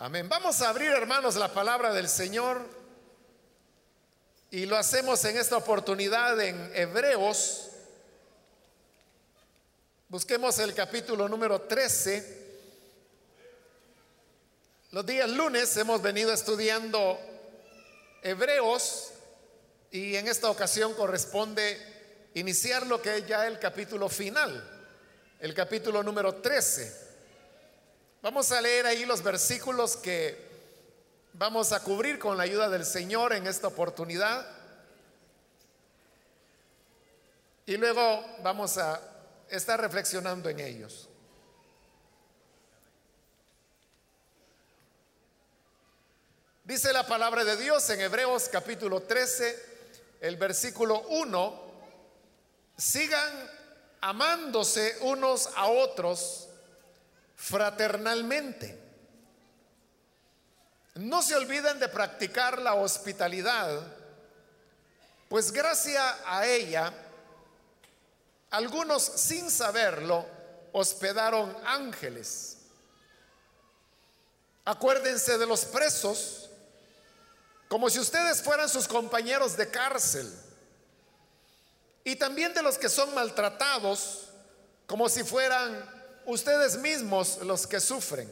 Amén. Vamos a abrir, hermanos, la palabra del Señor y lo hacemos en esta oportunidad en Hebreos. Busquemos el capítulo número 13. Los días lunes hemos venido estudiando Hebreos y en esta ocasión corresponde iniciar lo que es ya el capítulo final, el capítulo número 13. Vamos a leer ahí los versículos que vamos a cubrir con la ayuda del Señor en esta oportunidad. Y luego vamos a estar reflexionando en ellos. Dice la palabra de Dios en Hebreos capítulo 13, el versículo 1, sigan amándose unos a otros fraternalmente. No se olviden de practicar la hospitalidad, pues gracias a ella, algunos sin saberlo hospedaron ángeles. Acuérdense de los presos como si ustedes fueran sus compañeros de cárcel. Y también de los que son maltratados como si fueran ustedes mismos los que sufren.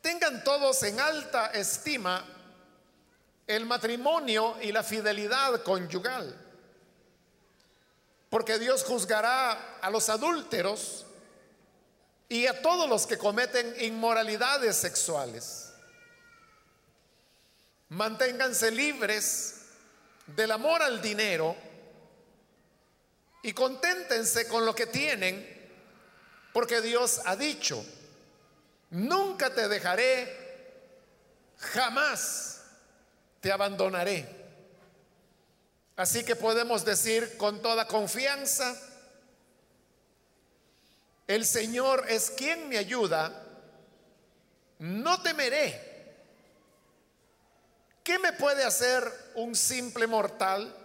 Tengan todos en alta estima el matrimonio y la fidelidad conyugal, porque Dios juzgará a los adúlteros y a todos los que cometen inmoralidades sexuales. Manténganse libres del amor al dinero y conténtense con lo que tienen, porque Dios ha dicho, nunca te dejaré, jamás te abandonaré. Así que podemos decir con toda confianza, el Señor es quien me ayuda, no temeré. ¿Qué me puede hacer un simple mortal?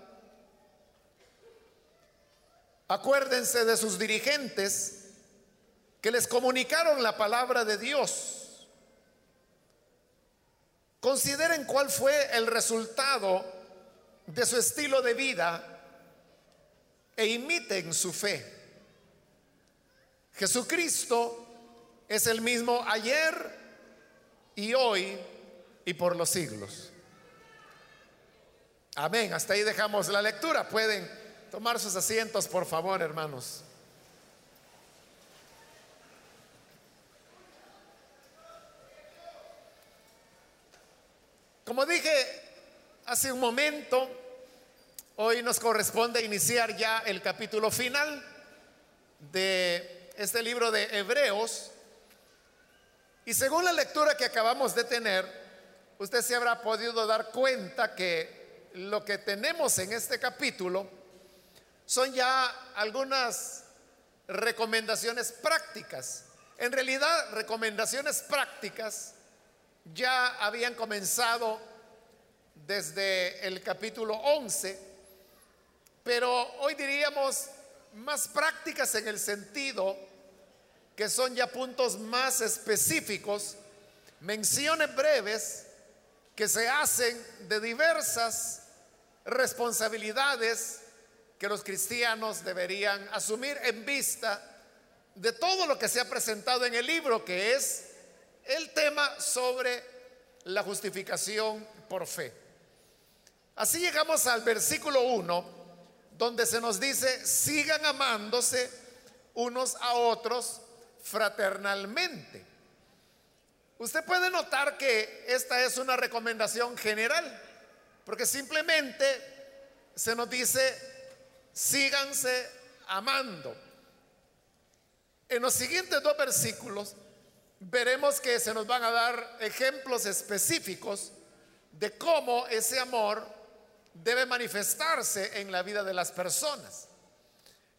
Acuérdense de sus dirigentes que les comunicaron la palabra de Dios. Consideren cuál fue el resultado de su estilo de vida e imiten su fe. Jesucristo es el mismo ayer y hoy y por los siglos. Amén. Hasta ahí dejamos la lectura. Pueden tomar sus asientos, por favor, hermanos. Como dije hace un momento, hoy nos corresponde iniciar ya el capítulo final de este libro de Hebreos. Y según la lectura que acabamos de tener, usted se habrá podido dar cuenta que lo que tenemos en este capítulo son ya algunas recomendaciones prácticas. En realidad, recomendaciones prácticas ya habían comenzado desde el capítulo 11, pero hoy diríamos más prácticas en el sentido que son ya puntos más específicos, menciones breves que se hacen de diversas responsabilidades que los cristianos deberían asumir en vista de todo lo que se ha presentado en el libro, que es el tema sobre la justificación por fe. Así llegamos al versículo 1, donde se nos dice, sigan amándose unos a otros fraternalmente. Usted puede notar que esta es una recomendación general, porque simplemente se nos dice, síganse amando. En los siguientes dos versículos veremos que se nos van a dar ejemplos específicos de cómo ese amor debe manifestarse en la vida de las personas.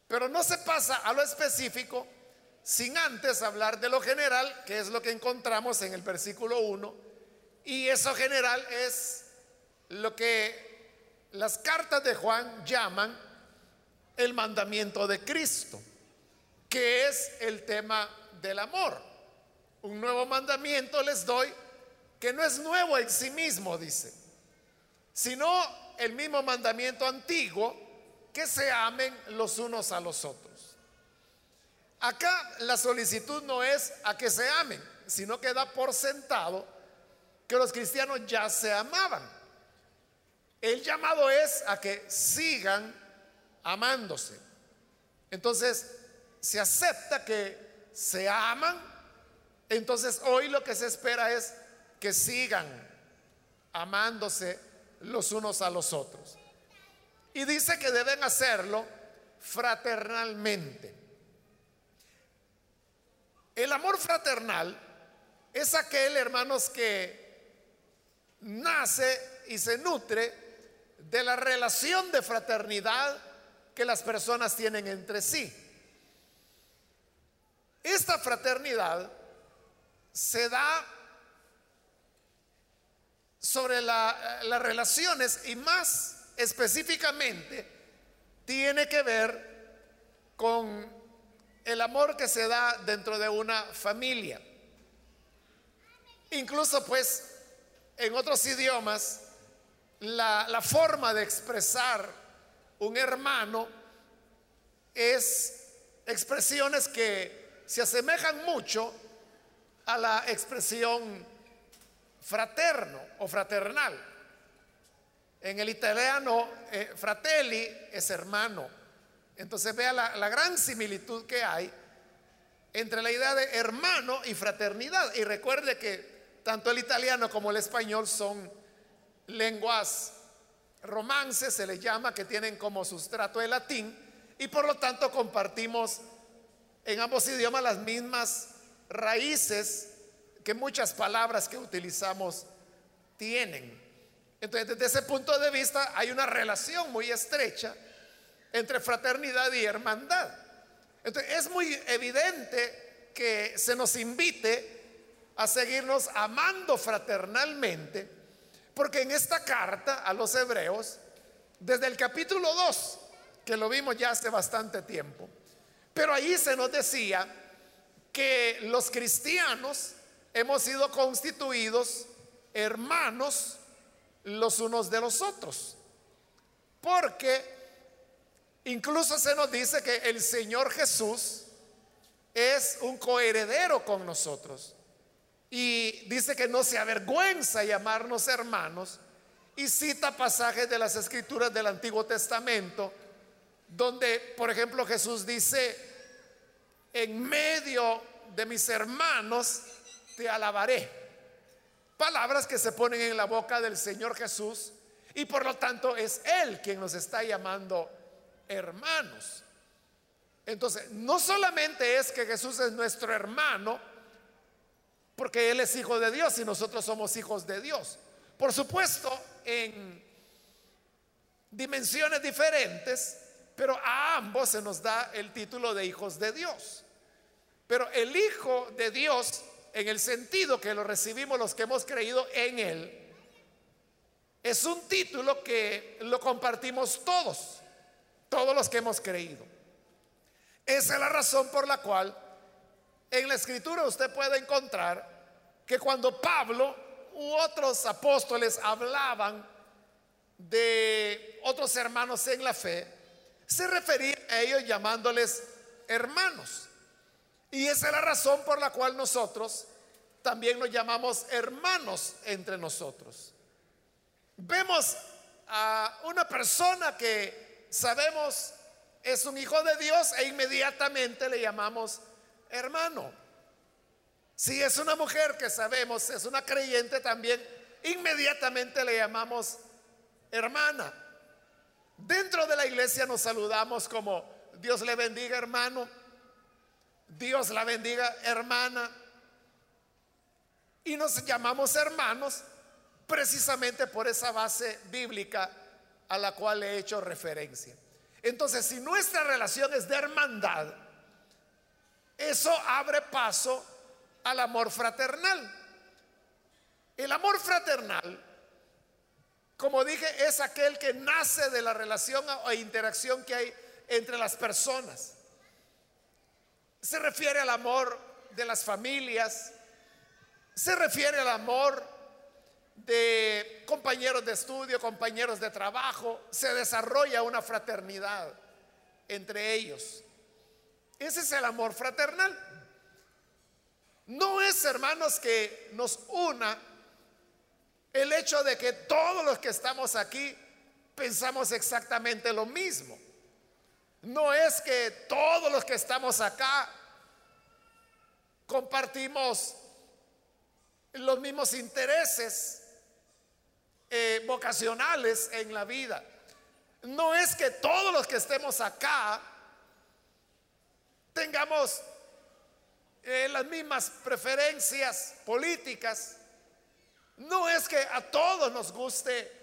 Pero no se pasa a lo específico sin antes hablar de lo general, que es lo que encontramos en el versículo 1. Y eso general es lo que las cartas de Juan llaman el mandamiento de Cristo, que es el tema del amor. un nuevo mandamiento les doy que no es nuevo en sí mismo, dice, sino el mismo mandamiento antiguo, que se amen los unos a los otros. Acá la solicitud no es a que se amen, sino que da por sentado que los cristianos ya se amaban. El llamado es a que sigan amándose. Entonces, se acepta que se aman. Entonces, hoy lo que se espera es que sigan amándose los unos a los otros. Y dice que deben hacerlo fraternalmente. El amor fraternal es aquel, hermanos, que nace y se nutre de la relación de fraternidad que las personas tienen entre sí. Esta fraternidad se da sobre las relaciones y más específicamente tiene que ver con el amor que se da dentro de una familia. Incluso pues en otros idiomas la, la forma de expresar un hermano es expresiones que se asemejan mucho a la expresión fraterno o fraternal. En el italiano, eh, fratelli es hermano. Entonces vea la, la gran similitud que hay entre la idea de hermano y fraternidad. Y recuerde que tanto el italiano como el español son lenguas romances, se les llama, que tienen como sustrato el latín, y por lo tanto compartimos en ambos idiomas las mismas raíces que muchas palabras que utilizamos tienen. Entonces, desde ese punto de vista hay una relación muy estrecha entre fraternidad y hermandad. Entonces, es muy evidente que se nos invite a seguirnos amando fraternalmente, porque en esta carta a los hebreos, desde el capítulo 2, que lo vimos ya hace bastante tiempo, pero ahí se nos decía que los cristianos hemos sido constituidos hermanos los unos de los otros. Porque incluso se nos dice que el Señor Jesús es un coheredero con nosotros. Y dice que no se avergüenza llamarnos hermanos. Y cita pasajes de las escrituras del Antiguo Testamento, donde, por ejemplo, Jesús dice, en medio de mis hermanos te alabaré. Palabras que se ponen en la boca del Señor Jesús y por lo tanto es Él quien nos está llamando hermanos. Entonces, no solamente es que Jesús es nuestro hermano, porque Él es hijo de Dios y nosotros somos hijos de Dios. Por supuesto, en dimensiones diferentes, pero a ambos se nos da el título de hijos de Dios. Pero el Hijo de Dios en el sentido que lo recibimos los que hemos creído en Él, es un título que lo compartimos todos, todos los que hemos creído. Esa es la razón por la cual en la escritura usted puede encontrar que cuando Pablo u otros apóstoles hablaban de otros hermanos en la fe, se refería a ellos llamándoles hermanos. Y esa es la razón por la cual nosotros también nos llamamos hermanos entre nosotros. Vemos a una persona que sabemos es un hijo de Dios e inmediatamente le llamamos hermano. Si es una mujer que sabemos es una creyente también, inmediatamente le llamamos hermana. Dentro de la iglesia nos saludamos como Dios le bendiga hermano Dios la bendiga, hermana. Y nos llamamos hermanos precisamente por esa base bíblica a la cual he hecho referencia. Entonces, si nuestra relación es de hermandad, eso abre paso al amor fraternal. El amor fraternal, como dije, es aquel que nace de la relación o interacción que hay entre las personas. Se refiere al amor de las familias, se refiere al amor de compañeros de estudio, compañeros de trabajo, se desarrolla una fraternidad entre ellos. Ese es el amor fraternal. No es, hermanos, que nos una el hecho de que todos los que estamos aquí pensamos exactamente lo mismo. No es que todos los que estamos acá compartimos los mismos intereses eh, vocacionales en la vida. No es que todos los que estemos acá tengamos eh, las mismas preferencias políticas. No es que a todos nos guste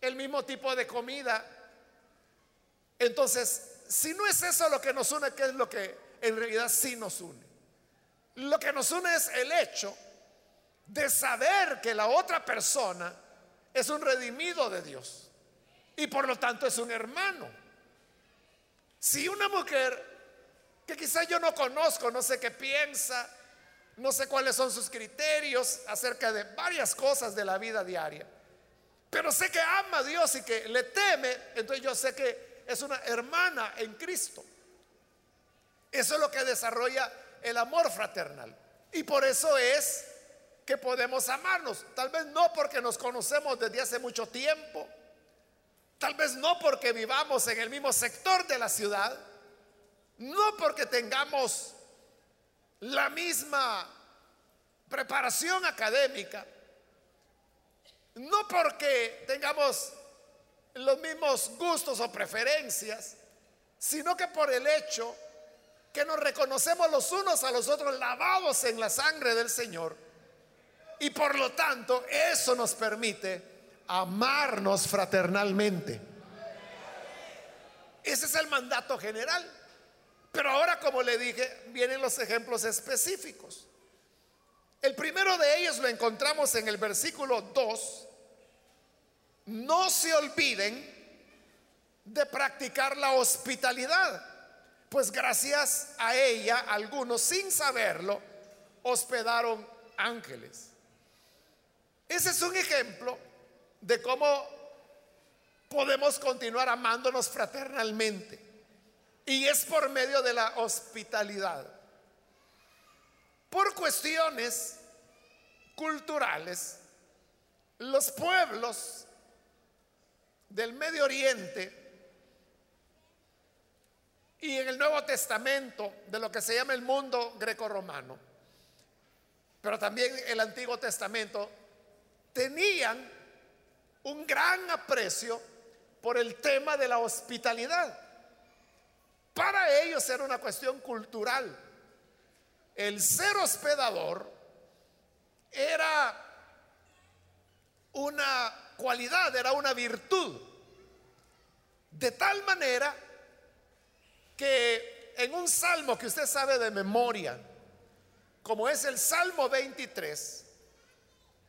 el mismo tipo de comida. Entonces, si no es eso lo que nos une, ¿qué es lo que en realidad sí nos une? Lo que nos une es el hecho de saber que la otra persona es un redimido de Dios y por lo tanto es un hermano. Si una mujer que quizá yo no conozco, no sé qué piensa, no sé cuáles son sus criterios acerca de varias cosas de la vida diaria, pero sé que ama a Dios y que le teme, entonces yo sé que es una hermana en Cristo. Eso es lo que desarrolla el amor fraternal. Y por eso es que podemos amarnos. Tal vez no porque nos conocemos desde hace mucho tiempo. Tal vez no porque vivamos en el mismo sector de la ciudad. No porque tengamos la misma preparación académica. No porque tengamos los mismos gustos o preferencias, sino que por el hecho que nos reconocemos los unos a los otros lavados en la sangre del Señor. Y por lo tanto, eso nos permite amarnos fraternalmente. Ese es el mandato general. Pero ahora, como le dije, vienen los ejemplos específicos. El primero de ellos lo encontramos en el versículo 2. No se olviden de practicar la hospitalidad pues gracias a ella, algunos sin saberlo, hospedaron ángeles. Ese es un ejemplo de cómo podemos continuar amándonos fraternalmente. Y es por medio de la hospitalidad. Por cuestiones culturales, los pueblos del Medio Oriente y en el Nuevo Testamento de lo que se llama el mundo grecorromano, pero también el Antiguo Testamento, tenían un gran aprecio por el tema de la hospitalidad. Para ellos era una cuestión cultural. El ser hospedador era una cualidad, era una virtud. De tal manera que en un salmo que usted sabe de memoria, como es el Salmo 23,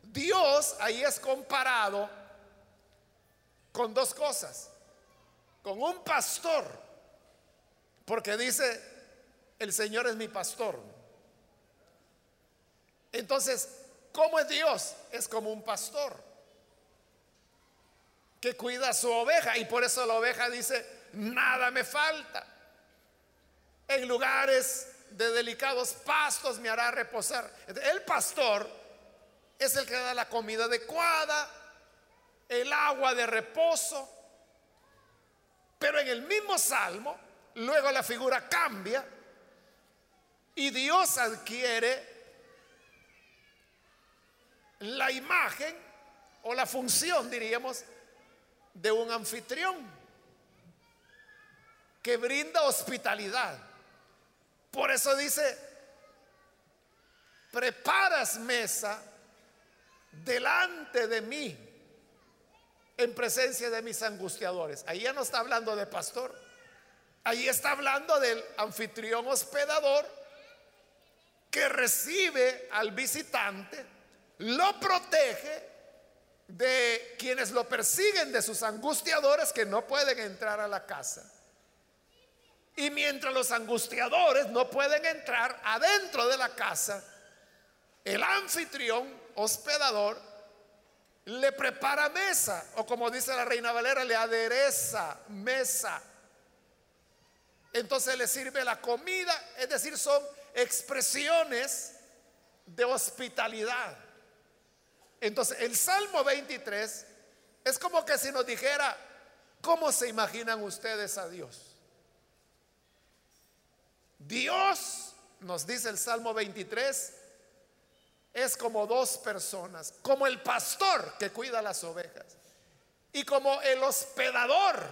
Dios ahí es comparado con dos cosas. Con un pastor, porque dice, el Señor es mi pastor. Entonces, ¿cómo es Dios? Es como un pastor que cuida a su oveja y por eso la oveja dice, nada me falta en lugares de delicados pastos me hará reposar. El pastor es el que da la comida adecuada, el agua de reposo. Pero en el mismo salmo, luego la figura cambia y Dios adquiere la imagen o la función, diríamos, de un anfitrión que brinda hospitalidad. Por eso dice, preparas mesa delante de mí en presencia de mis angustiadores. Ahí ya no está hablando de pastor. Ahí está hablando del anfitrión hospedador que recibe al visitante, lo protege de quienes lo persiguen, de sus angustiadores que no pueden entrar a la casa. Y mientras los angustiadores no pueden entrar adentro de la casa, el anfitrión, hospedador, le prepara mesa, o como dice la reina Valera, le adereza mesa. Entonces le sirve la comida, es decir, son expresiones de hospitalidad. Entonces, el Salmo 23 es como que si nos dijera, ¿cómo se imaginan ustedes a Dios? Dios, nos dice el Salmo 23, es como dos personas, como el pastor que cuida las ovejas y como el hospedador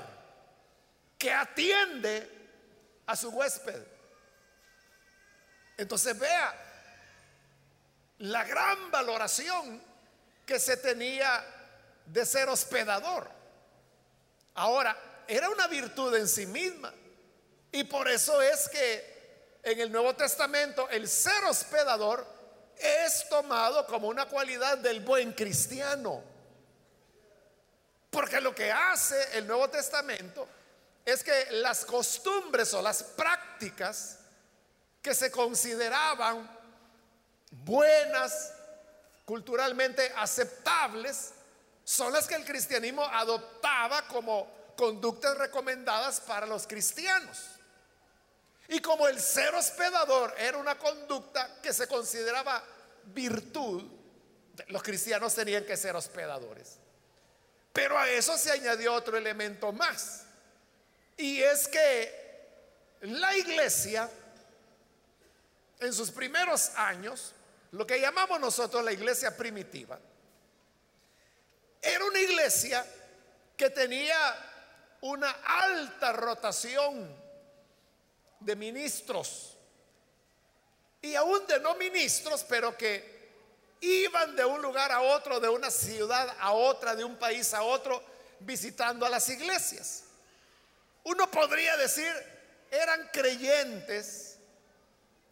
que atiende a su huésped. Entonces vea la gran valoración que se tenía de ser hospedador. Ahora, era una virtud en sí misma. Y por eso es que en el Nuevo Testamento el ser hospedador es tomado como una cualidad del buen cristiano. Porque lo que hace el Nuevo Testamento es que las costumbres o las prácticas que se consideraban buenas, culturalmente aceptables, son las que el cristianismo adoptaba como conductas recomendadas para los cristianos. Y como el ser hospedador era una conducta que se consideraba virtud, los cristianos tenían que ser hospedadores. Pero a eso se añadió otro elemento más. Y es que la iglesia en sus primeros años, lo que llamamos nosotros la iglesia primitiva, era una iglesia que tenía una alta rotación de ministros y aún de no ministros, pero que iban de un lugar a otro, de una ciudad a otra, de un país a otro, visitando a las iglesias. Uno podría decir, eran creyentes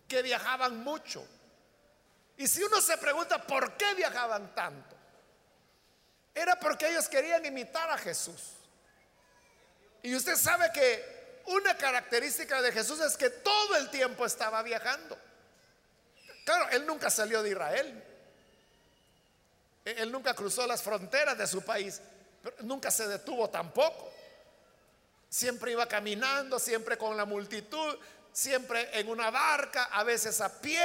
que viajaban mucho. Y si uno se pregunta por qué viajaban tanto, era porque ellos querían imitar a Jesús. Y usted sabe que una característica de Jesús es que todo el tiempo estaba viajando. Claro, él nunca salió de Israel. Él nunca cruzó las fronteras de su país, pero nunca se detuvo tampoco. Siempre iba caminando, siempre con la multitud, siempre en una barca, a veces a pie.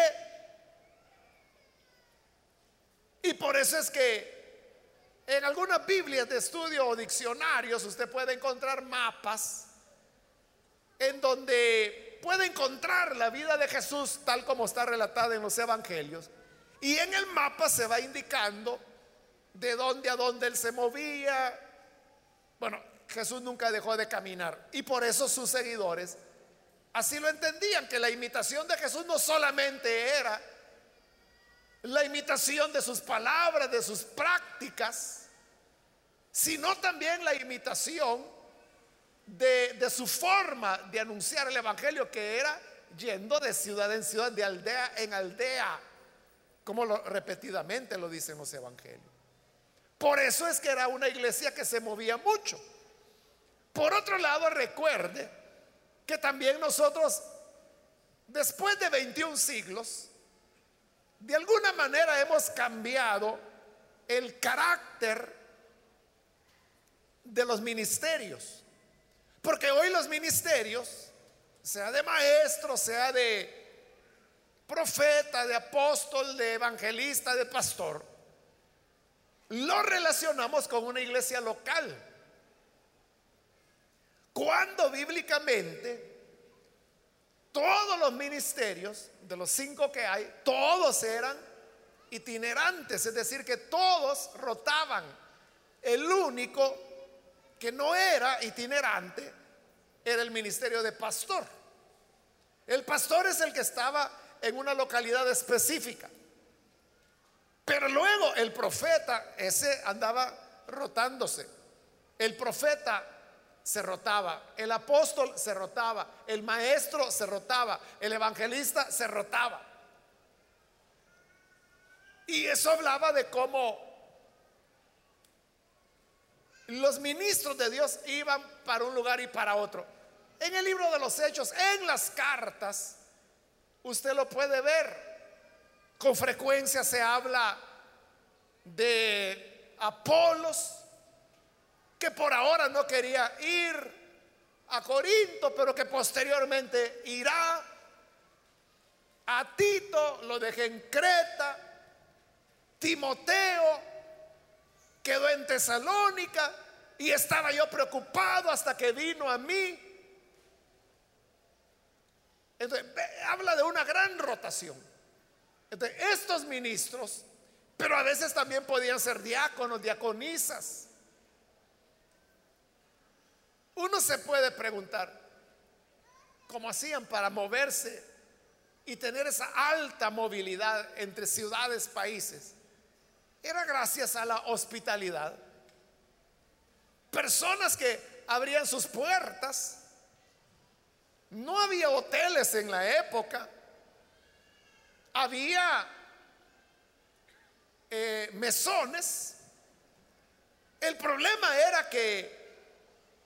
Y por eso es que en algunas Biblias de estudio o diccionarios usted puede encontrar mapas en donde puede encontrar la vida de Jesús tal como está relatada en los evangelios. Y en el mapa se va indicando de dónde a dónde él se movía. Bueno, Jesús nunca dejó de caminar. Y por eso sus seguidores Así lo entendían, que la imitación de Jesús no solamente era la imitación de sus palabras, de sus prácticas, sino también la imitación de, su forma de anunciar el Evangelio, que era yendo de ciudad en ciudad, de aldea en aldea, como repetidamente lo dicen los Evangelios. Por eso es que era una iglesia que se movía mucho. Por otro lado, recuerde que también nosotros, después de 21 siglos, de alguna manera hemos cambiado el carácter de los ministerios. Porque hoy los ministerios, sea de maestro, sea de profeta, de apóstol, de evangelista, de pastor, lo relacionamos con una iglesia local. Cuando bíblicamente todos los ministerios, de los cinco que hay, todos eran itinerantes, es decir, que todos rotaban. El único que no era itinerante era el ministerio de pastor. El pastor es el que estaba en una localidad específica. Pero luego el profeta, ese andaba rotándose. El profeta se rotaba, el apóstol se rotaba, el maestro se rotaba, el evangelista se rotaba. Y eso hablaba de cómo los ministros de Dios iban para un lugar y para otro. En el libro de los hechos, en las cartas, usted lo puede ver, con frecuencia se habla de Apolos, que por ahora no quería ir a Corinto, pero que posteriormente irá. A Tito lo dejé en Creta. Timoteo quedó en Tesalónica y estaba yo preocupado hasta que vino a mí. Entonces, habla de una gran rotación. Entonces, estos ministros, pero a veces también podían ser diáconos, diaconisas. Uno se puede preguntar, ¿cómo hacían para moverse y tener esa alta movilidad entre ciudades, países? Era gracias a la hospitalidad. Personas que abrían sus puertas. No había hoteles en la época. Había eh, mesones. El problema era que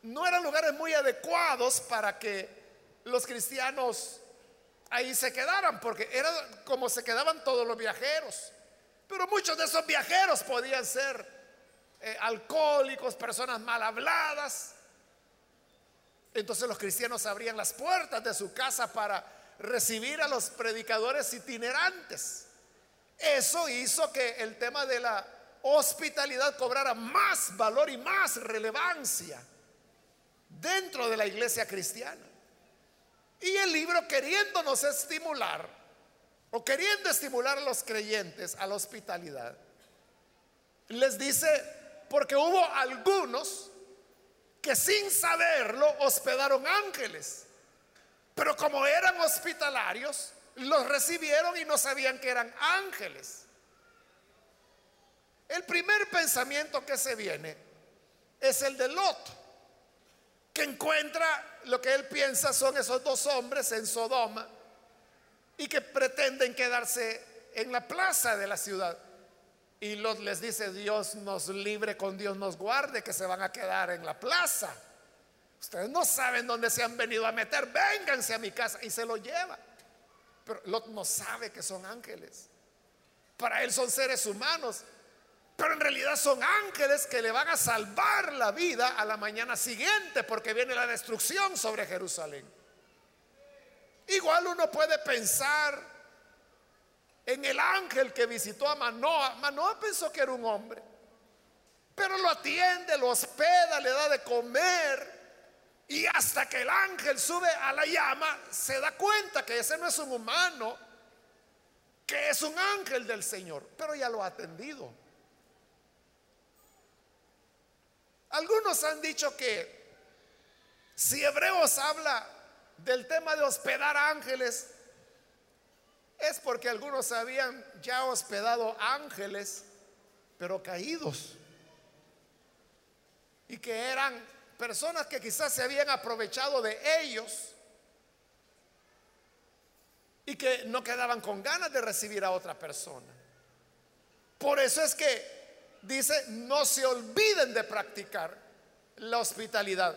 no eran lugares muy adecuados para que los cristianos ahí se quedaran, porque era como se quedaban todos los viajeros. Pero muchos de esos viajeros podían ser eh, alcohólicos, personas mal habladas. Entonces los cristianos abrían las puertas de su casa para recibir a los predicadores itinerantes. Eso hizo que el tema de la hospitalidad cobrara más valor y más relevancia dentro de la iglesia cristiana. Y el libro queriéndonos estimular o queriendo estimular a los creyentes a la hospitalidad, les dice, porque hubo algunos que sin saberlo hospedaron ángeles, pero como eran hospitalarios, los recibieron y no sabían que eran ángeles. El primer pensamiento que se viene es el de Lot que encuentra lo que él piensa son esos dos hombres en Sodoma y que pretenden quedarse en la plaza de la ciudad. Y los les dice, Dios nos libre, con Dios nos guarde, que se van a quedar en la plaza. Ustedes no saben dónde se han venido a meter, vénganse a mi casa y se lo lleva. Pero Lot no sabe que son ángeles. Para él son seres humanos pero en realidad son ángeles que le van a salvar la vida a la mañana siguiente porque viene la destrucción sobre Jerusalén. Igual uno puede pensar en el ángel que visitó a Manoa. Manoa pensó que era un hombre, pero lo atiende, lo hospeda, le da de comer. Y hasta que el ángel sube a la llama, se da cuenta que ese no es un humano, que es un ángel del Señor, pero ya lo ha atendido. Algunos han dicho que si Hebreos habla del tema de hospedar ángeles, es porque algunos habían ya hospedado ángeles, pero caídos. Y que eran personas que quizás se habían aprovechado de ellos y que no quedaban con ganas de recibir a otra persona. Por eso es que dice, no se olviden de practicar la hospitalidad.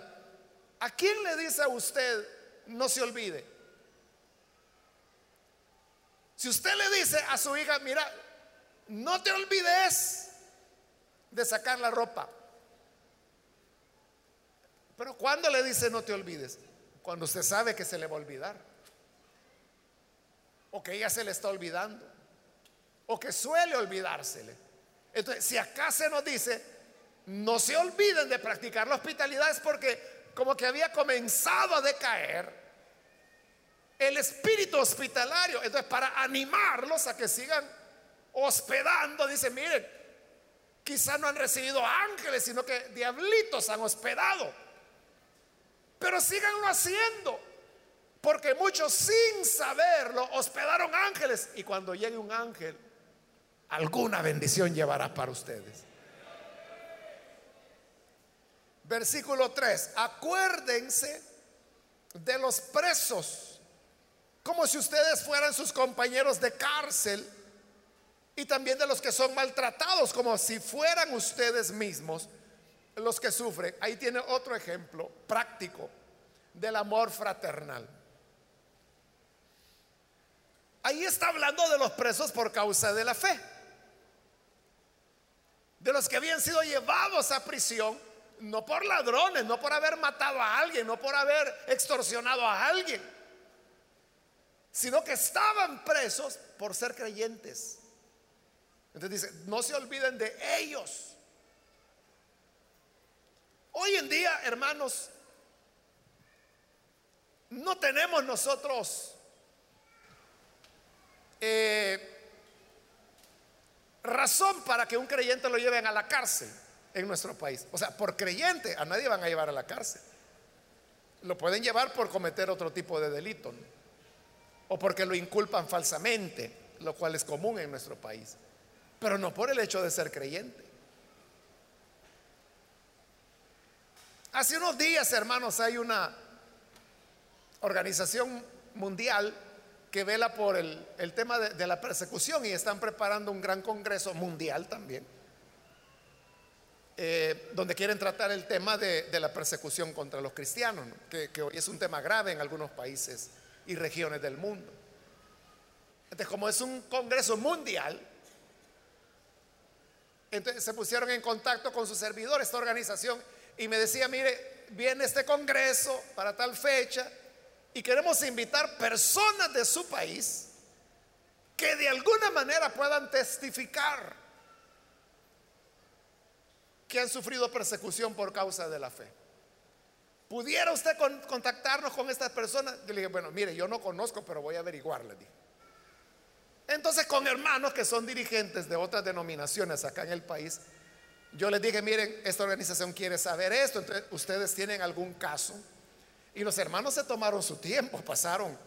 ¿A quién le dice a usted, no se olvide? Si usted le dice a su hija, mira, no te olvides de sacar la ropa. Pero cuando le dice no te olvides? Cuando usted sabe que se le va a olvidar. O que ella se le está olvidando. O que suele olvidársele. Entonces, si acá se nos dice, no se olviden de practicar la hospitalidad, es porque como que había comenzado a decaer el espíritu hospitalario. Entonces, para animarlos a que sigan hospedando, dice, miren, quizá no han recibido ángeles, sino que diablitos han hospedado. Pero síganlo haciendo. Porque muchos sin saberlo hospedaron ángeles. Y cuando llegue un ángel, alguna bendición llevará para ustedes. Versículo 3, acuérdense de los presos, como si ustedes fueran sus compañeros de cárcel, y también de los que son maltratados, como si fueran ustedes mismos los que sufren. Ahí tiene otro ejemplo práctico del amor fraternal. ahí está hablando de los presos por causa de la fe. De los que habían sido llevados a prisión, no por ladrones, no por haber matado a alguien, no por haber extorsionado a alguien, sino que estaban presos por ser creyentes. Entonces dice, no se olviden de ellos. Hoy en día, hermanos, no tenemos nosotros eh, razón para que un creyente lo lleven a la cárcel en nuestro país. O sea, por creyente a nadie van a llevar a la cárcel. Lo pueden llevar por cometer otro tipo de delito. O porque lo inculpan falsamente, lo cual es común en nuestro país. Pero no por el hecho de ser creyente. Hace unos días, hermanos, hay una organización mundial que vela por el, tema de, la persecución y están preparando un gran congreso mundial también, eh, donde quieren tratar el tema de, la persecución contra los cristianos, que, hoy es un tema grave en algunos países y regiones del mundo. Entonces, como es un congreso mundial, entonces se pusieron en contacto con su servidor, esta organización, y me decía, mire, viene este congreso para tal fecha, y queremos invitar personas de su país que de alguna manera puedan testificar que han sufrido persecución por causa de la fe. ¿Pudiera usted contactarnos con estas personas? Yo le dije, bueno, mire, yo no conozco, pero voy a averiguarle. Entonces, con hermanos que son dirigentes de otras denominaciones acá en el país, yo les dije, miren, esta organización quiere saber esto, entonces ustedes tienen algún caso y los hermanos se tomaron su tiempo, pasaron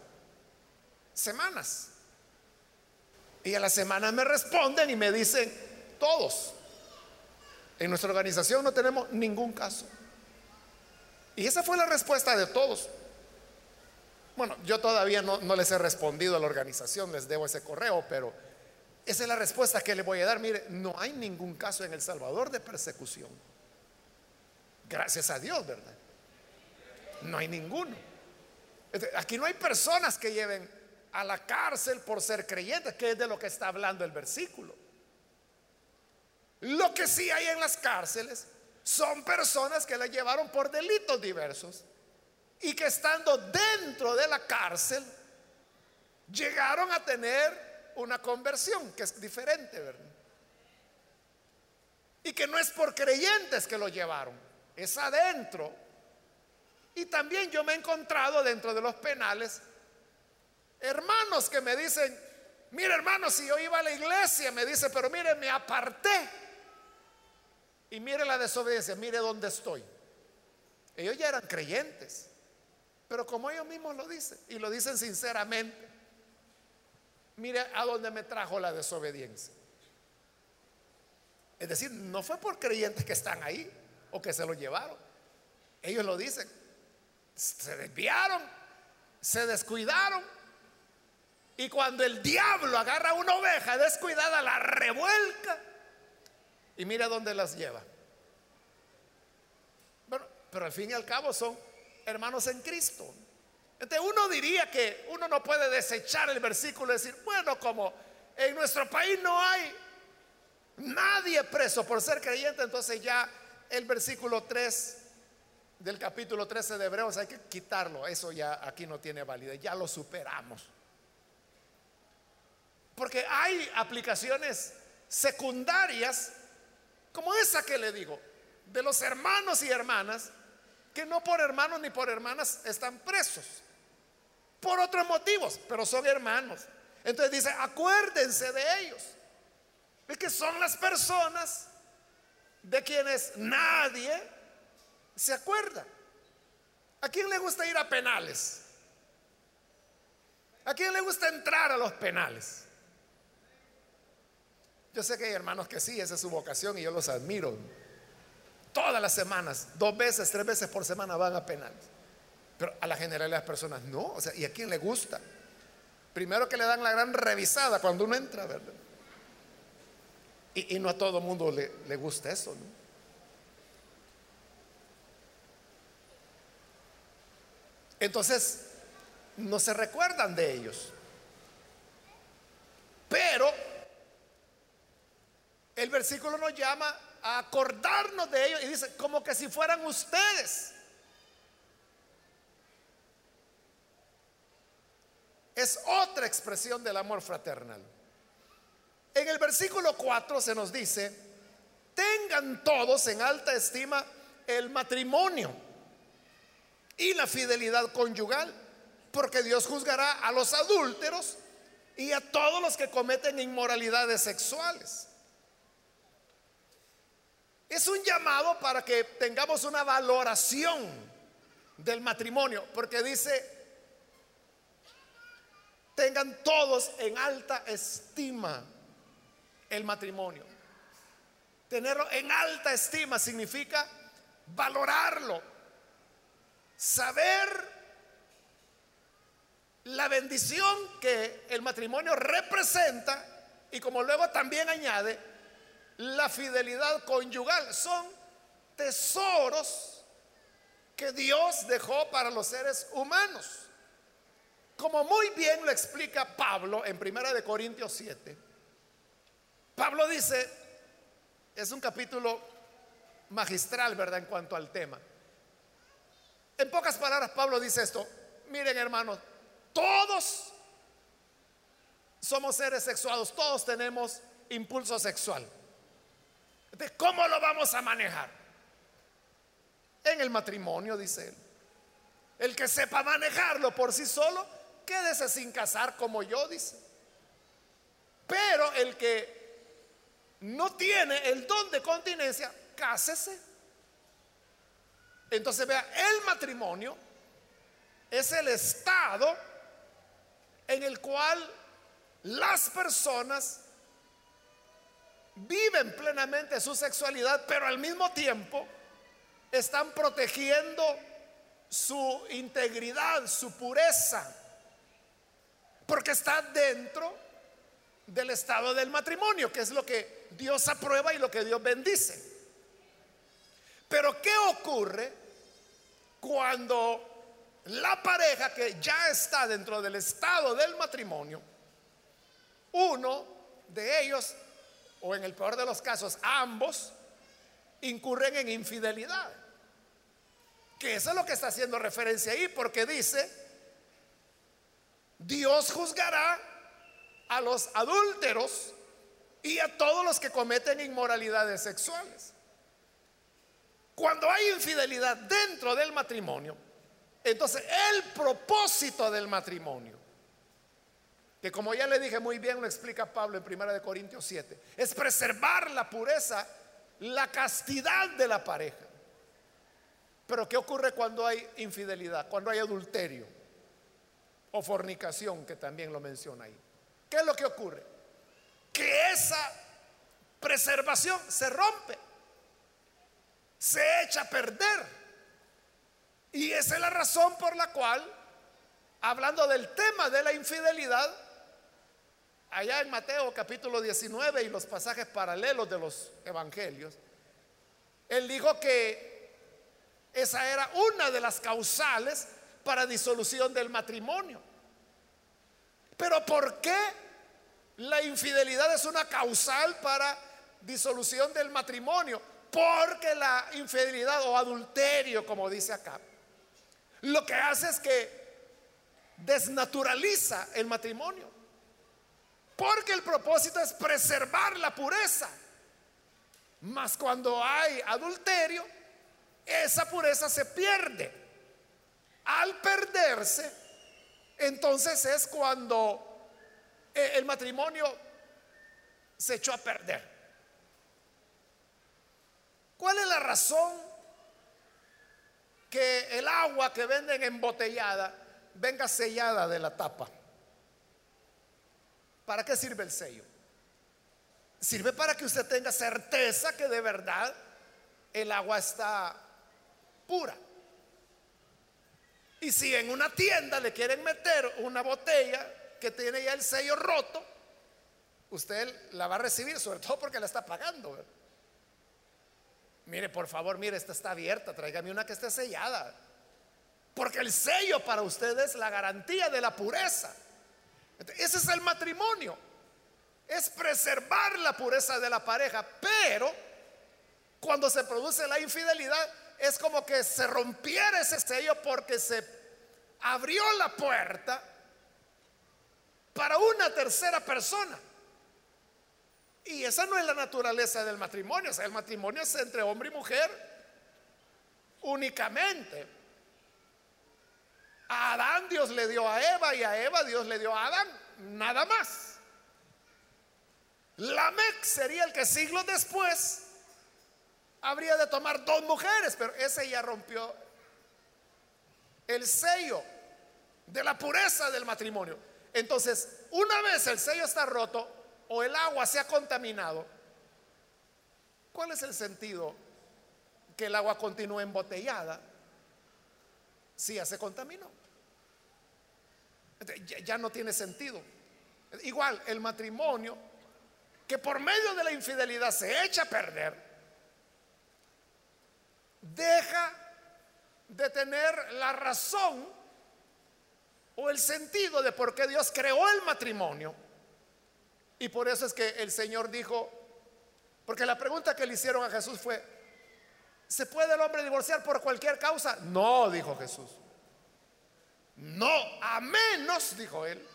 semanas. Y a la semana me responden y me dicen, todos, en nuestra organización no tenemos ningún caso. Y esa fue la respuesta de todos. Bueno, yo todavía no, no, les he respondido a la organización, les debo ese correo, pero esa es la respuesta que le voy a dar. Mire, no hay ningún caso en El Salvador de persecución. Gracias a Dios, ¿verdad? No hay ninguno. Aquí no hay personas que lleven a la cárcel por ser creyentes, que es de lo que está hablando el versículo. Lo que sí hay en las cárceles son personas que la llevaron por delitos diversos y que estando dentro de la cárcel llegaron a tener una conversión, que es diferente, ¿verdad? Y que no es por creyentes que lo llevaron, es adentro y también yo me he encontrado dentro de los penales hermanos que me dicen, mire hermano, si yo iba a la iglesia, me dice, pero mire, me aparté. Y mire la desobediencia, mire dónde estoy. Ellos ya eran creyentes, pero como ellos mismos lo dicen, y lo dicen sinceramente, mire a dónde me trajo la desobediencia. Es decir, no fue por creyentes que están ahí o que se lo llevaron. Ellos lo dicen, se desviaron, se descuidaron. Y cuando el diablo agarra una oveja descuidada, la revuelca y mira dónde las lleva. Bueno, pero al fin y al cabo son hermanos en Cristo. Entonces uno diría que uno no puede desechar el versículo y decir, bueno, como en nuestro país no hay nadie preso por ser creyente, entonces ya el versículo 3 del capítulo 13 de Hebreos hay que quitarlo. Eso ya aquí no tiene validez, ya lo superamos. Porque hay aplicaciones secundarias, como esa que le digo, de los hermanos y hermanas, que no por hermanos ni por hermanas están presos, por otros motivos, pero son hermanos. Entonces dice, acuérdense de ellos, es que son las personas de quienes nadie ¿Se acuerda? ¿A quién le gusta ir a penales? ¿A quién le gusta entrar a los penales? Yo sé que hay hermanos que sí, esa es su vocación y yo los admiro. Todas las semanas, dos veces, tres veces por semana van a penales. Pero a la generalidad de las personas no. O sea, ¿y a quién le gusta? Primero que le dan la gran revisada cuando uno entra, ¿verdad? Y, no a todo mundo le, le gusta eso, ¿no? Entonces, no se recuerdan de ellos. Pero el versículo nos llama a acordarnos de ellos y dice, como que si fueran ustedes. Es otra expresión del amor fraternal. En el versículo 4 se nos dice, tengan todos en alta estima el matrimonio y la fidelidad conyugal, porque Dios juzgará a los adúlteros y a todos los que cometen inmoralidades sexuales. Es un llamado para que tengamos una valoración del matrimonio, porque dice, tengan todos en alta estima el matrimonio. Tenerlo en alta estima significa valorarlo, saber la bendición que el matrimonio representa y como luego también añade, la fidelidad conyugal. Son tesoros que Dios dejó para los seres humanos. Como muy bien lo explica Pablo en Primera de Corintios 7. Pablo dice, es un capítulo magistral, ¿verdad? En cuanto al tema. En pocas palabras, Pablo dice esto, miren hermanos, todos somos seres sexuados, todos tenemos impulso sexual. ¿De cómo lo vamos a manejar? En el matrimonio, dice él. El que sepa manejarlo por sí solo, quédese sin casar como yo, dice. Pero el que no tiene el don de continencia, cásese. Entonces vea, el matrimonio es el estado en el cual las personas viven plenamente su sexualidad, pero al mismo tiempo están protegiendo su integridad, su pureza, porque está dentro del estado del matrimonio, que es lo que Dios aprueba y lo que Dios bendice. Pero ¿qué ocurre cuando la pareja que ya está dentro del estado del matrimonio, uno de ellos, o en el peor de los casos, ambos, incurren en infidelidad? Que eso es lo que está haciendo referencia ahí, porque dice, Dios juzgará a los adúlteros y a todos los que cometen inmoralidades sexuales. Cuando hay infidelidad dentro del matrimonio, entonces el propósito del matrimonio, que como ya le dije muy bien, lo explica Pablo en 1 Corintios 7, es preservar la pureza, la castidad de la pareja. Pero ¿qué ocurre cuando hay infidelidad, cuando hay adulterio o fornicación, que también lo menciona ahí? ¿Qué es lo que ocurre? Que esa preservación se rompe, se echa a perder. Y esa es la razón por la cual, hablando del tema de la infidelidad, allá en Mateo capítulo 19 y los pasajes paralelos de los evangelios, él dijo que esa era una de las causales para disolución del matrimonio. Pero ¿por qué la infidelidad es una causal para disolución del matrimonio, porque la infidelidad o adulterio, como dice acá, lo que hace es que desnaturaliza el matrimonio. Porque el propósito es preservar la pureza. Mas cuando hay adulterio, esa pureza se pierde. Al perderse, entonces es cuando eh, el matrimonio se echó a perder. ¿Cuál es la razón que el agua que venden embotellada venga sellada de la tapa? ¿Para qué sirve el sello? Sirve para que usted tenga certeza que de verdad el agua está pura. Y si en una tienda le quieren meter una botella que tiene ya el sello roto, usted la va a recibir, sobre todo porque la está pagando. Mire, por favor, mire, esta está abierta, tráigame una que esté sellada. Porque el sello para usted es la garantía de la pureza. Ese es el matrimonio. es preservar la pureza de la pareja, pero cuando se produce la infidelidad es como que se rompiera ese sello porque se abrió la puerta para una tercera persona. Y esa no es la naturaleza del matrimonio. O sea, el matrimonio es entre hombre y mujer únicamente. A Adán Dios le dio a Eva y a Eva Dios le dio a Adán. Nada más. Lamec sería el que siglos después habría de tomar dos mujeres, pero ese ya rompió el sello de la pureza del matrimonio. Entonces, una vez el sello está roto o el agua se ha contaminado, ¿cuál es el sentido que el agua continúe embotellada si ya se contaminó? Ya, no tiene sentido. Igual, el matrimonio que por medio de la infidelidad se echa a perder, deja de tener la razón o el sentido de por qué Dios creó el matrimonio. Y por eso es que el Señor dijo, porque la pregunta que le hicieron a Jesús fue, ¿se puede el hombre divorciar por cualquier causa? No, dijo Jesús. No, a menos, dijo él,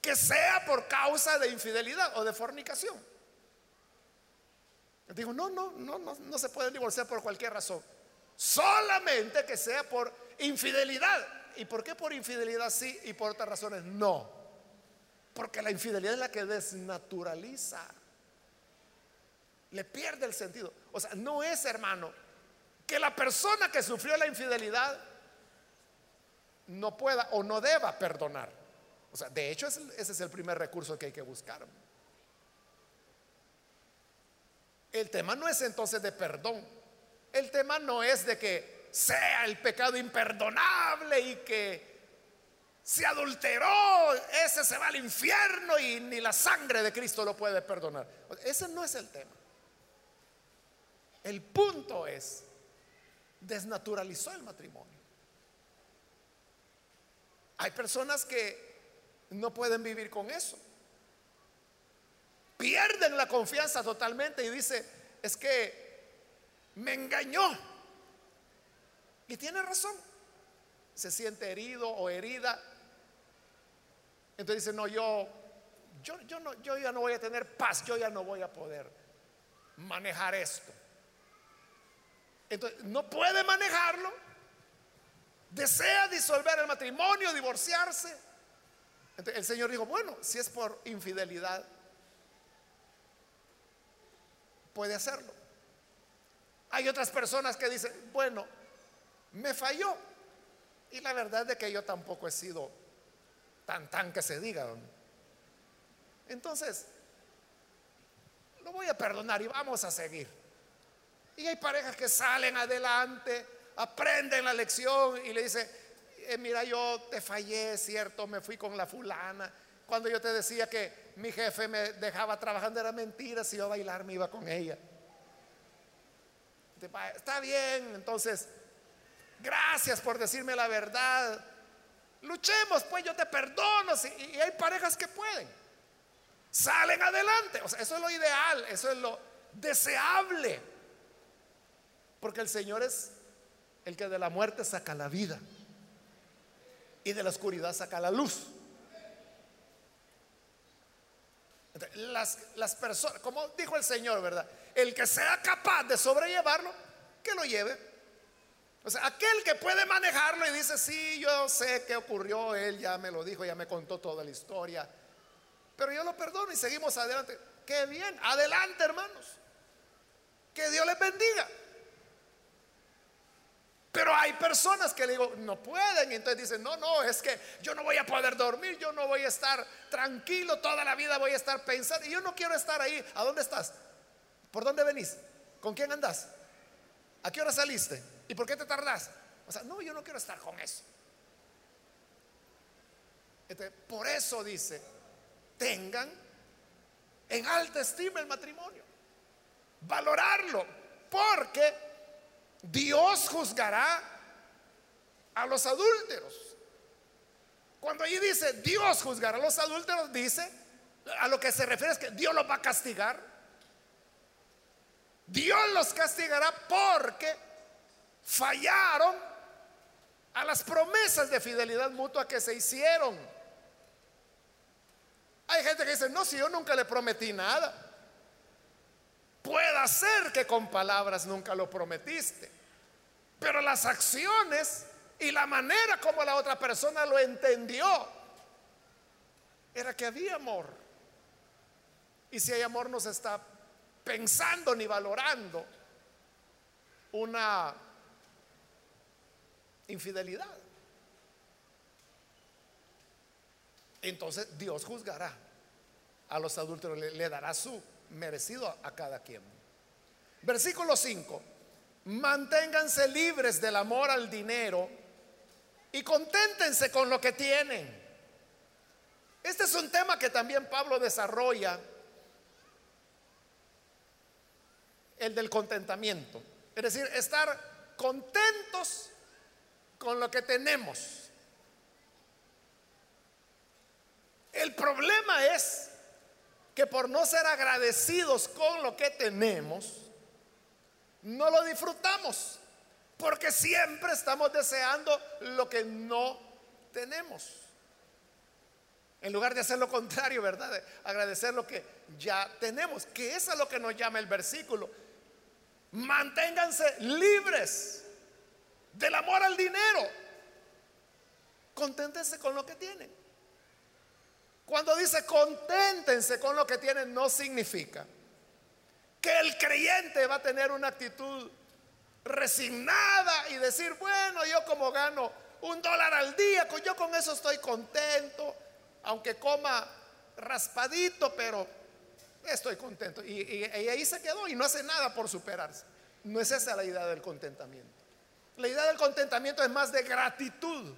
que sea por causa de infidelidad o de fornicación. Dijo, no, no, no, no, no se puede divorciar por cualquier razón. Solamente que sea por infidelidad. ¿Y por qué por infidelidad sí y por otras razones no? Porque la infidelidad es la que desnaturaliza. Le pierde el sentido. O sea, no es, hermano, que la persona que sufrió la infidelidad no pueda o no deba perdonar. O sea, de hecho ese es el primer recurso que hay que buscar. El tema no es entonces de perdón. El tema no es de que sea el pecado imperdonable y que se adulteró, ese se va al infierno y ni la sangre de Cristo lo puede perdonar. Ese no es el tema. El punto es, desnaturalizó el matrimonio. Hay personas que no pueden vivir con eso. Pierden la confianza totalmente y dice, es que me engañó. Y tiene razón. Se siente herido o herida. Entonces dice, no, yo, yo, yo, no, yo ya no voy a tener paz, yo ya no voy a poder manejar esto. Entonces, no puede manejarlo. Desea disolver el matrimonio, divorciarse el Señor dijo, bueno, si es por infidelidad, puede hacerlo. Hay otras personas que dicen, bueno, me falló. Y la verdad es que yo tampoco he sido tan tan que se diga. Entonces, lo voy a perdonar y vamos a seguir. Y hay parejas que salen adelante, aprenden la lección y le dicen, eh, mira, yo te fallé, cierto, me fui con la fulana. Cuando yo te decía que mi jefe me dejaba trabajando era mentira, si yo a bailar me iba con ella. Está bien, entonces, gracias por decirme la verdad. Luchemos, pues yo te perdono. Y hay parejas que pueden. Salen adelante. O sea, eso es lo ideal, eso es lo deseable. Porque el Señor es el que de la muerte saca la vida y de la oscuridad saca la luz. Las, las personas, como dijo el Señor, ¿verdad? El que sea capaz de sobrellevarlo, que lo lleve. O sea, aquel que puede manejarlo y dice, sí, yo sé qué ocurrió, él ya me lo dijo, ya me contó toda la historia, pero yo lo perdono y seguimos adelante. Qué bien, adelante hermanos. Que Dios les bendiga. Pero hay personas que le digo, no pueden. Y entonces dicen, no, no, es que yo no voy a poder dormir, yo no voy a estar tranquilo, toda la vida voy a estar pensando. Y yo no quiero estar ahí. ¿A dónde estás? ¿Por dónde venís? ¿Con quién andás? ¿A qué hora saliste? ¿Y por qué te tardás? O sea, no, yo no quiero estar con eso. por eso dice, tengan en alta estima el matrimonio. Valorarlo. Porque Dios juzgará a los adúlteros. Cuando ahí dice Dios juzgará a los adúlteros, dice A lo que se refiere es que Dios los va a castigar. Dios los castigará porque fallaron a las promesas de fidelidad mutua que se hicieron. Hay gente que dice, no, si yo nunca le prometí nada. Puede ser que con palabras nunca lo prometiste, pero las acciones y la manera como la otra persona lo entendió era que había amor. Y si hay amor no se está pensando ni valorando una infidelidad. Entonces Dios juzgará a los adúlteros, le, dará su merecido a cada quien. Versículo 5. Manténganse libres del amor al dinero y conténtense con lo que tienen. Este es un tema que también Pablo desarrolla, el del contentamiento. Es decir, estar contentos con lo que tenemos. El problema es que por no ser agradecidos con lo que tenemos, no lo disfrutamos, porque siempre estamos deseando lo que no tenemos. En lugar de hacer lo contrario, ¿verdad? agradecer lo que ya tenemos, que es a lo que nos llama el versículo. Manténganse libres del amor al dinero. Conténtense con lo que tienen. Cuando dice conténtense con lo que tienen, no significa que el creyente va a tener una actitud resignada y decir, bueno, yo como gano un dólar al día, yo con eso estoy contento, aunque coma raspadito, pero estoy contento. Y, y, ahí se quedó y no hace nada por superarse. No es esa la idea del contentamiento. La idea del contentamiento es más de gratitud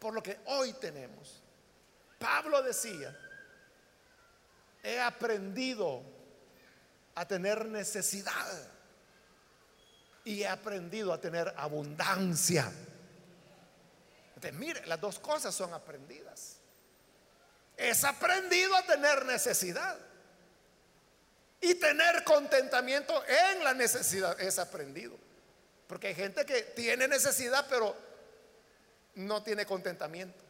por lo que hoy tenemos. Pablo decía, he aprendido a tener necesidad y he aprendido a tener abundancia. Entonces, mire, las dos cosas son aprendidas. Es aprendido a tener necesidad. Y tener contentamiento en la necesidad es aprendido. Porque hay gente que tiene necesidad, pero no tiene contentamiento.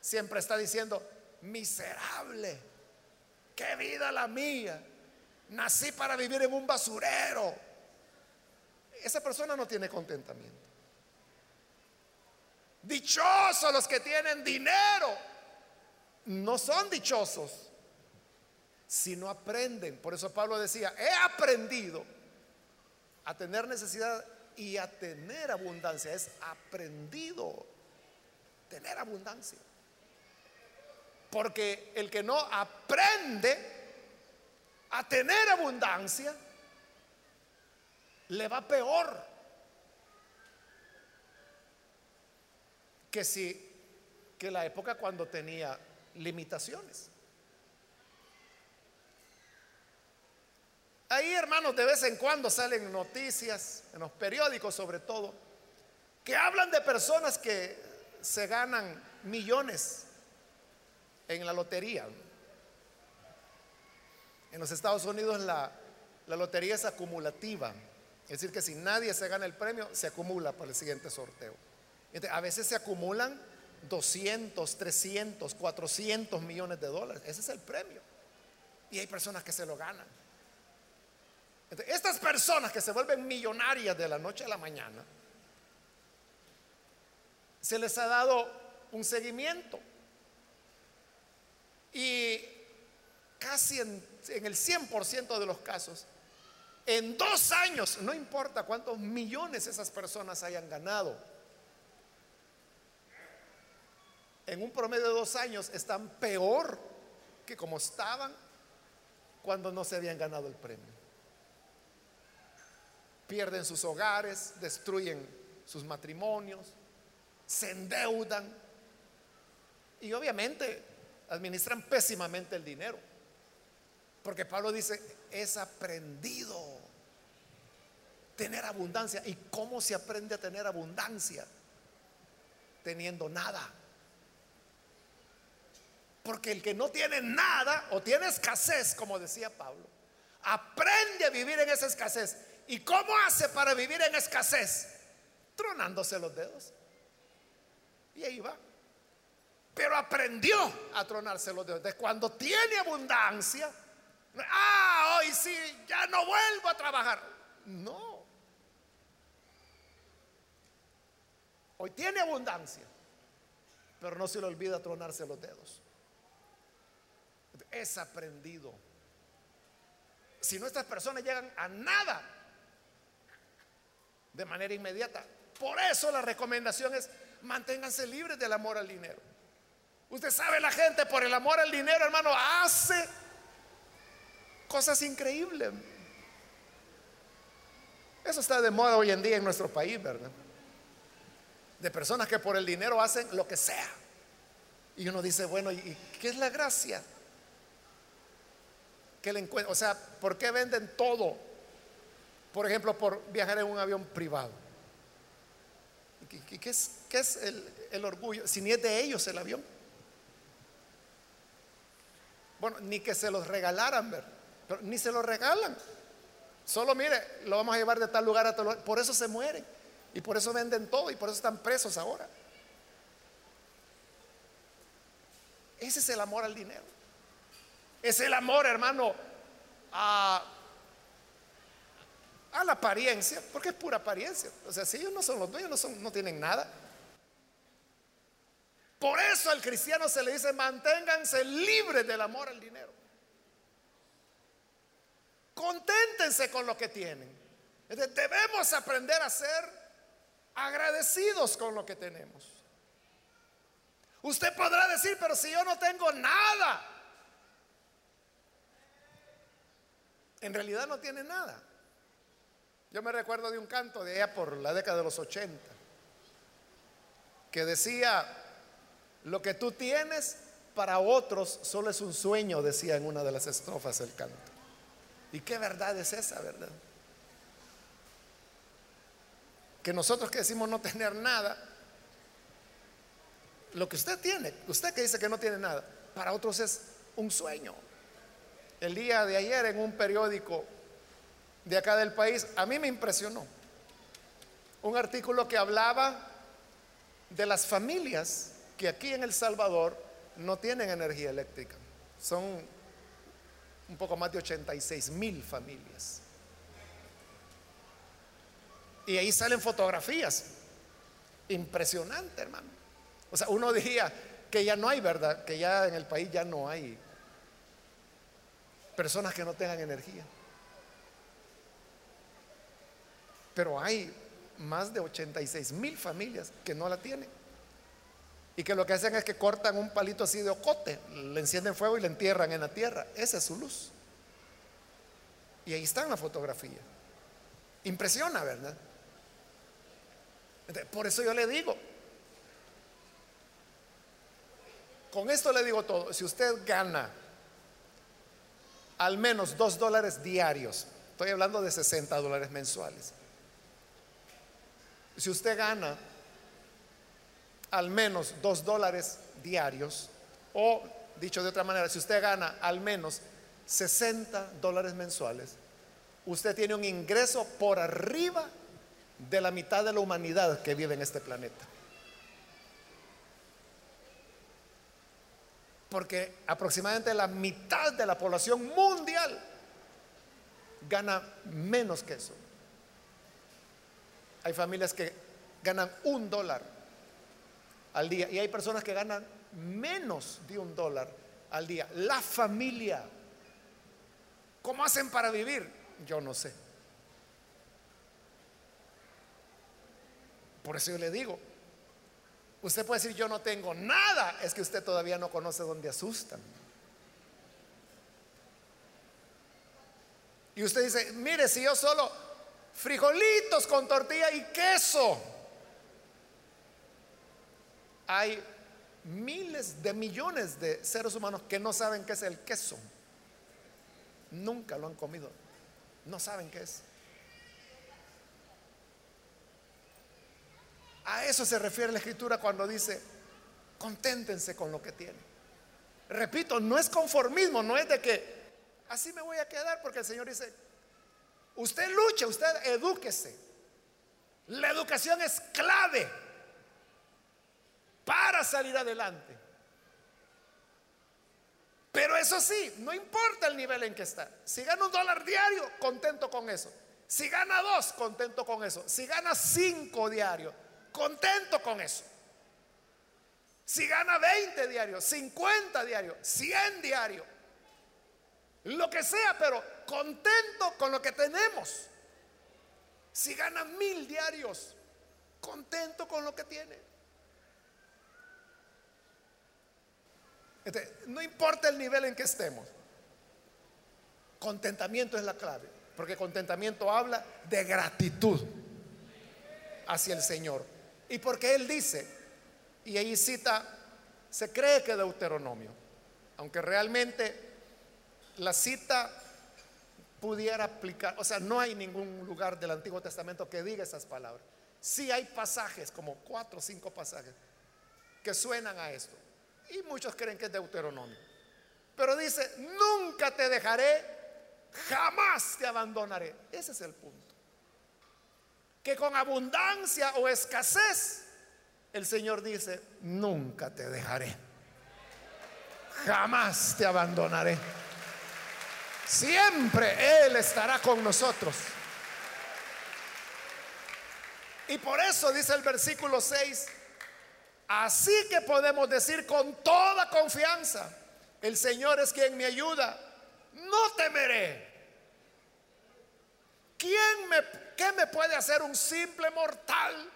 Siempre está diciendo, miserable, qué vida la mía. Nací para vivir en un basurero. Esa persona no tiene contentamiento. Dichosos los que tienen dinero. No son dichosos si no aprenden. Por eso Pablo decía, he aprendido a tener necesidad y a tener abundancia. Es aprendido tener abundancia. Porque el que no aprende a tener abundancia, le va peor que si que la época cuando tenía limitaciones. Ahí, hermanos, de vez en cuando salen noticias, en los periódicos sobre todo, que hablan de personas que se ganan millones en la lotería. En los Estados Unidos la, lotería es acumulativa. Es decir, que si nadie se gana el premio, se acumula para el siguiente sorteo. a veces se acumulan 200, 300, 400 millones de dólares. Ese es el premio. Y hay personas que se lo ganan. Estas personas que se vuelven millonarias de la noche a la mañana, se les ha dado un seguimiento. Y casi en, el 100% de los casos, en dos años, no importa cuántos millones esas personas hayan ganado, en un promedio de dos años están peor que como estaban cuando no se habían ganado el premio. Pierden sus hogares, destruyen sus matrimonios, se endeudan y obviamente administran pésimamente el dinero. Porque Pablo dice, es aprendido tener abundancia. ¿Y cómo se aprende a tener abundancia? Teniendo nada. Porque el que no tiene nada o tiene escasez, como decía Pablo, aprende a vivir en esa escasez. ¿Y cómo hace para vivir en escasez? Tronándose los dedos. Y ahí va. Pero aprendió a tronarse los dedos. De cuando tiene abundancia, ah, hoy sí, ya no vuelvo a trabajar. No. Hoy tiene abundancia, pero no se le olvida tronarse los dedos. Es aprendido. Si nuestras personas llegan a nada de manera inmediata, por eso la recomendación es manténganse libres del amor al dinero. Usted sabe, la gente por el amor al dinero, hermano, hace cosas increíbles. Eso está de moda hoy en día en nuestro país, ¿verdad? De personas que por el dinero hacen lo que sea. Y uno dice, bueno, ¿y qué es la gracia? Que le O sea, ¿por qué venden todo? Por ejemplo, por viajar en un avión privado. ¿Qué, es, el, orgullo? Si ni es de ellos el avión. Bueno, ni que se los regalaran, ¿verdad? Pero ni se los regalan. Solo mire, lo vamos a llevar de tal lugar a tal lugar. Por eso se mueren. Y por eso venden todo y por eso están presos ahora. Ese es el amor al dinero. Es el amor, hermano, a, a la apariencia, porque es pura apariencia. O sea, si ellos no son los dueños, no, son, no tienen nada. Por eso al cristiano se le dice, manténganse libres del amor al dinero. Conténtense con lo que tienen. Debemos aprender a ser agradecidos con lo que tenemos. Usted podrá decir, pero si yo no tengo nada, en realidad no tiene nada. Yo me recuerdo de un canto de allá por la década de los 80 que decía, lo que tú tienes para otros solo es un sueño, decía en una de las estrofas el canto. ¿Y qué verdad es esa, verdad? que nosotros que decimos no tener nada, lo que usted tiene, usted que dice que no tiene nada, para otros es un sueño. El día de ayer en un periódico de acá del país, a mí me impresionó un artículo que hablaba de las familias que aquí en El Salvador no tienen energía eléctrica. Son un poco más de 86 mil familias. Y ahí salen fotografías. Impresionante, hermano. O sea, uno diría que ya no hay, ¿verdad? Que ya en el país ya no hay personas que no tengan energía. Pero hay más de 86 mil familias que no la tienen. Y que lo que hacen es que cortan un palito así de ocote, le encienden fuego y le entierran en la tierra. Esa es su luz. Y ahí está en la fotografía. Impresiona, ¿verdad? Por eso yo le digo, con esto le digo todo, si usted gana al menos dos dólares diarios, estoy hablando de 60 dólares mensuales, si usted gana al menos dos dólares diarios, o dicho de otra manera, si usted gana al menos 60 dólares mensuales, usted tiene un ingreso por arriba de la mitad de la humanidad que vive en este planeta. Porque aproximadamente la mitad de la población mundial gana menos que eso. Hay familias que ganan un dólar al día y hay personas que ganan menos de un dólar al día. La familia, ¿cómo hacen para vivir? Yo no sé. Por eso yo le digo, usted puede decir yo no tengo nada, es que usted todavía no conoce dónde asustan. Y usted dice, mire, si yo solo frijolitos con tortilla y queso, hay miles de millones de seres humanos que no saben qué es el queso. Nunca lo han comido. No saben qué es. A eso se refiere la escritura cuando dice, conténtense con lo que tienen. Repito, no es conformismo, no es de que así me voy a quedar porque el Señor dice, usted lucha, usted edúquese. La educación es clave para salir adelante. Pero eso sí, no importa el nivel en que está. Si gana un dólar diario, contento con eso. Si gana dos, contento con eso. Si gana cinco diarios, contento con eso. Si gana 20 diarios, 50 diarios, 100 diarios, lo que sea, pero contento con lo que tenemos. Si gana mil diarios, contento con lo que tiene. No importa el nivel en que estemos, contentamiento es la clave, porque contentamiento habla de gratitud hacia el Señor. Y porque Él dice, y ahí cita, se cree que Deuteronomio, aunque realmente la cita pudiera aplicar, o sea, no hay ningún lugar del Antiguo Testamento que diga esas palabras. Sí hay pasajes, como cuatro o cinco pasajes, que suenan a esto. Y muchos creen que es Deuteronomio. Pero dice, nunca te dejaré, jamás te abandonaré. Ese es el punto. Que con abundancia o escasez el Señor dice, nunca te dejaré. Jamás te abandonaré. Siempre Él estará con nosotros. Y por eso dice el versículo 6, así que podemos decir con toda confianza, el Señor es quien me ayuda, no temeré. ¿Quién me, qué me puede hacer un simple mortal?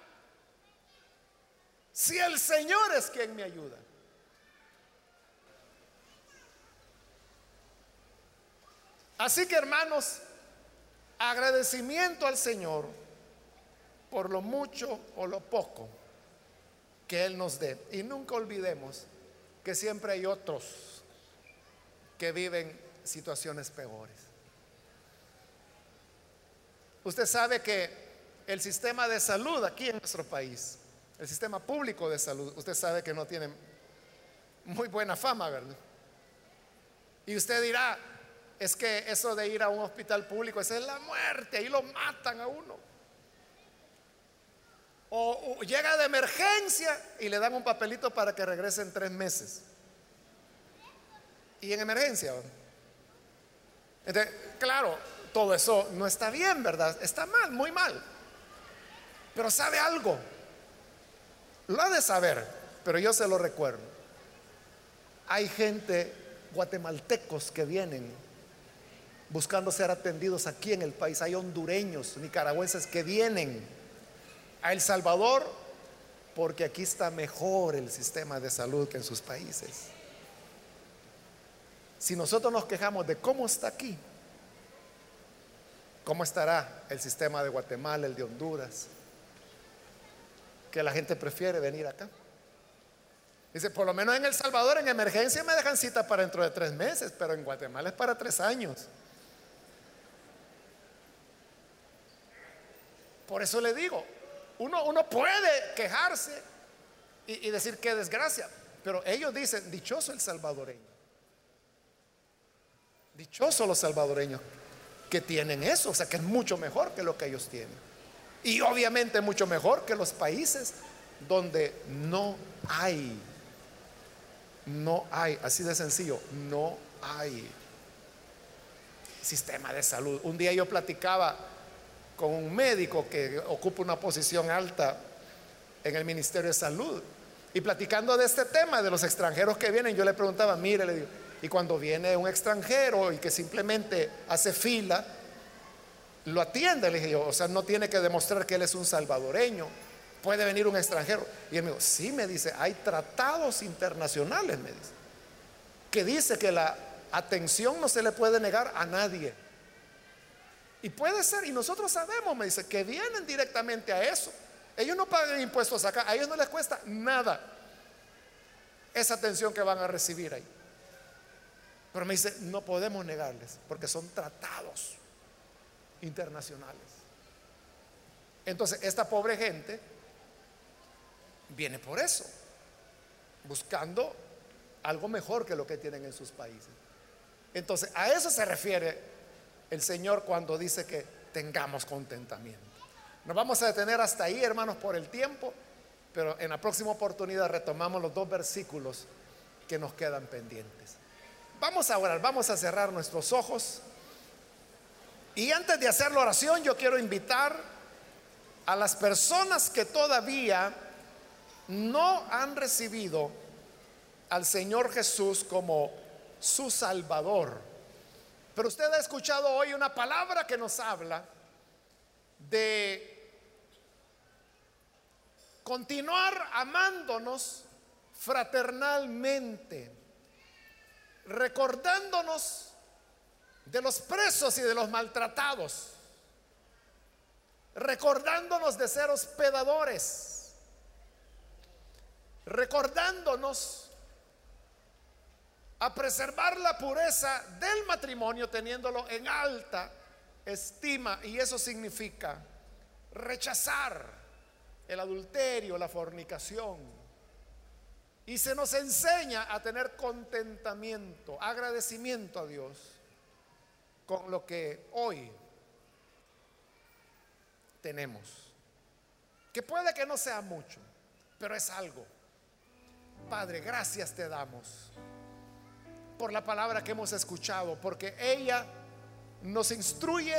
Si el Señor es quien me ayuda. Así que hermanos, agradecimiento al Señor por lo mucho o lo poco que Él nos dé. Y nunca olvidemos que siempre hay otros que viven situaciones peores. Usted sabe que el sistema de salud aquí en nuestro país el sistema público de salud, usted sabe que no tiene muy buena fama, ¿verdad? Y usted dirá, es que eso de ir a un hospital público, esa es la muerte, ahí lo matan a uno. O, llega de emergencia y le dan un papelito para que regrese en tres meses. Y en emergencia. Entonces, claro, todo eso no está bien, ¿verdad? Está mal, muy mal. Pero sabe algo. Lo ha de saber, pero yo se lo recuerdo. Hay gente, guatemaltecos que vienen buscando ser atendidos aquí en el país. Hay hondureños, nicaragüenses que vienen a El Salvador porque aquí está mejor el sistema de salud que en sus países. Si nosotros nos quejamos de cómo está aquí, ¿cómo estará el sistema de Guatemala, el de Honduras? que la gente prefiere venir acá. Dice, por lo menos en El Salvador en emergencia me dejan cita para dentro de tres meses, pero en Guatemala es para tres años. Por eso le digo, uno, uno puede quejarse y, decir qué desgracia, pero ellos dicen, dichoso el salvadoreño. Dichoso los salvadoreños que tienen eso, o sea que es mucho mejor que lo que ellos tienen. Y obviamente mucho mejor que los países donde no hay, no hay, así de sencillo, no hay sistema de salud. Un día yo platicaba con un médico que ocupa una posición alta en el Ministerio de Salud. Y platicando de este tema, de los extranjeros que vienen, yo le preguntaba, mire, le digo, y cuando viene un extranjero y que simplemente hace fila, lo atiende, le dije yo, o sea, no tiene que demostrar que él es un salvadoreño, puede venir un extranjero. Y él me dijo, sí, me dice, hay tratados internacionales, me dice, que dice que la atención no se le puede negar a nadie. Y puede ser, y nosotros sabemos, me dice, que vienen directamente a eso. Ellos no pagan impuestos acá, a ellos no les cuesta nada esa atención que van a recibir ahí. Pero me dice, no podemos negarles, porque son tratados internacionales. Entonces, esta pobre gente viene por eso, buscando algo mejor que lo que tienen en sus países. Entonces, a eso se refiere el Señor cuando dice que tengamos contentamiento. Nos vamos a detener hasta ahí, hermanos, por el tiempo, pero en la próxima oportunidad retomamos los dos versículos que nos quedan pendientes. Vamos a orar, vamos a cerrar nuestros ojos. Y antes de hacer la oración, yo quiero invitar a las personas que todavía no han recibido al Señor Jesús como su Salvador. Pero usted ha escuchado hoy una palabra que nos habla de continuar amándonos fraternalmente, recordándonos de los presos y de los maltratados, recordándonos de ser hospedadores, recordándonos a preservar la pureza del matrimonio teniéndolo en alta estima y eso significa rechazar el adulterio, la fornicación. Y se nos enseña a tener contentamiento, agradecimiento a Dios con lo que hoy tenemos. Que puede que no sea mucho, pero es algo. Padre, gracias te damos por la palabra que hemos escuchado, porque ella nos instruye,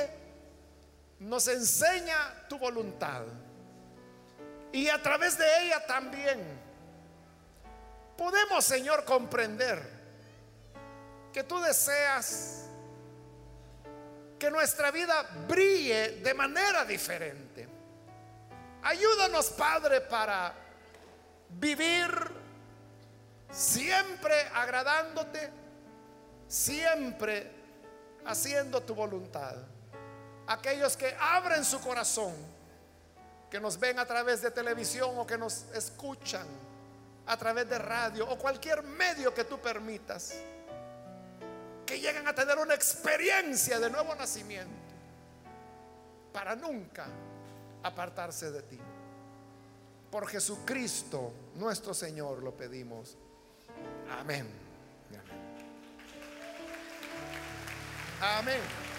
nos enseña tu voluntad. Y a través de ella también podemos, Señor, comprender que tú deseas que nuestra vida brille de manera diferente. Ayúdanos, Padre, para vivir siempre agradándote, siempre haciendo tu voluntad. Aquellos que abren su corazón, que nos ven a través de televisión o que nos escuchan a través de radio o cualquier medio que tú permitas, que lleguen a tener una experiencia de nuevo nacimiento para nunca apartarse de ti. Por Jesucristo nuestro Señor lo pedimos. Amén. Amén.